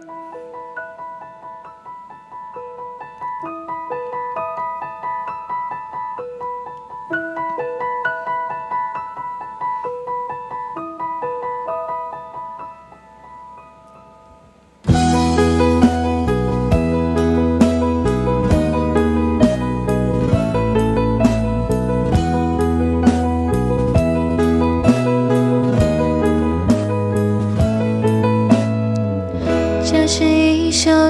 うん。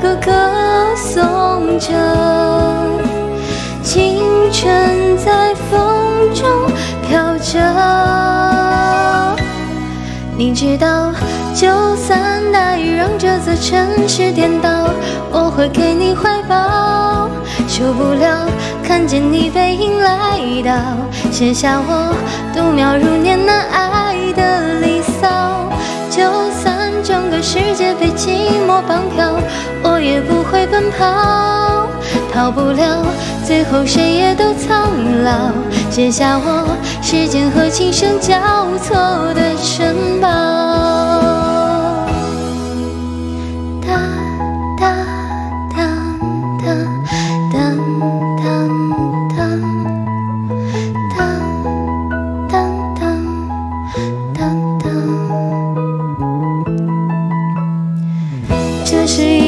个歌颂着，青春在风中飘着。你知道，就算大雨让这座城市颠倒，我会给你怀抱。受不了看见你背影来到，写下我度秒如年难挨的离骚。就算整个世界被寂寞绑票，也不会奔跑。逃不了，最后谁也都苍老，写下我时间和琴声交错的城堡。哒哒哒哒哒哒哒哒哒哒哒哒。这是一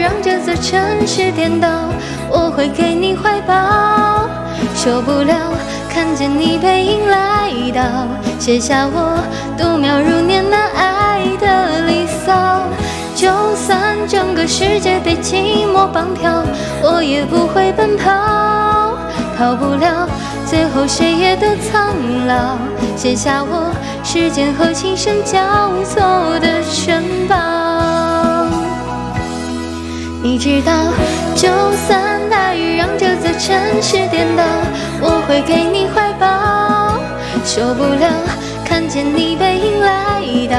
让这座城市颠倒，我会给你怀抱。受不了看见你背影来到，写下我度秒如年难挨的离骚。就算整个世界被寂寞绑票，我也不会奔跑。逃不了，最后谁也都苍老，写下我时间和琴声交错的城堡。道，就算大雨让这座城市颠倒，我会给你怀抱。受不了看见你背影来到，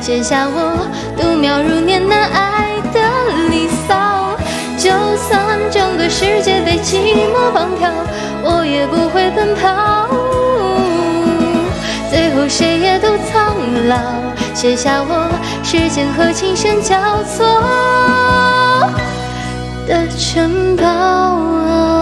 写下我度秒如年难挨的离骚。就算整个世界被寂寞绑票，我也不会奔跑。最后谁也都苍老，写下我时间和琴声交错的城堡啊。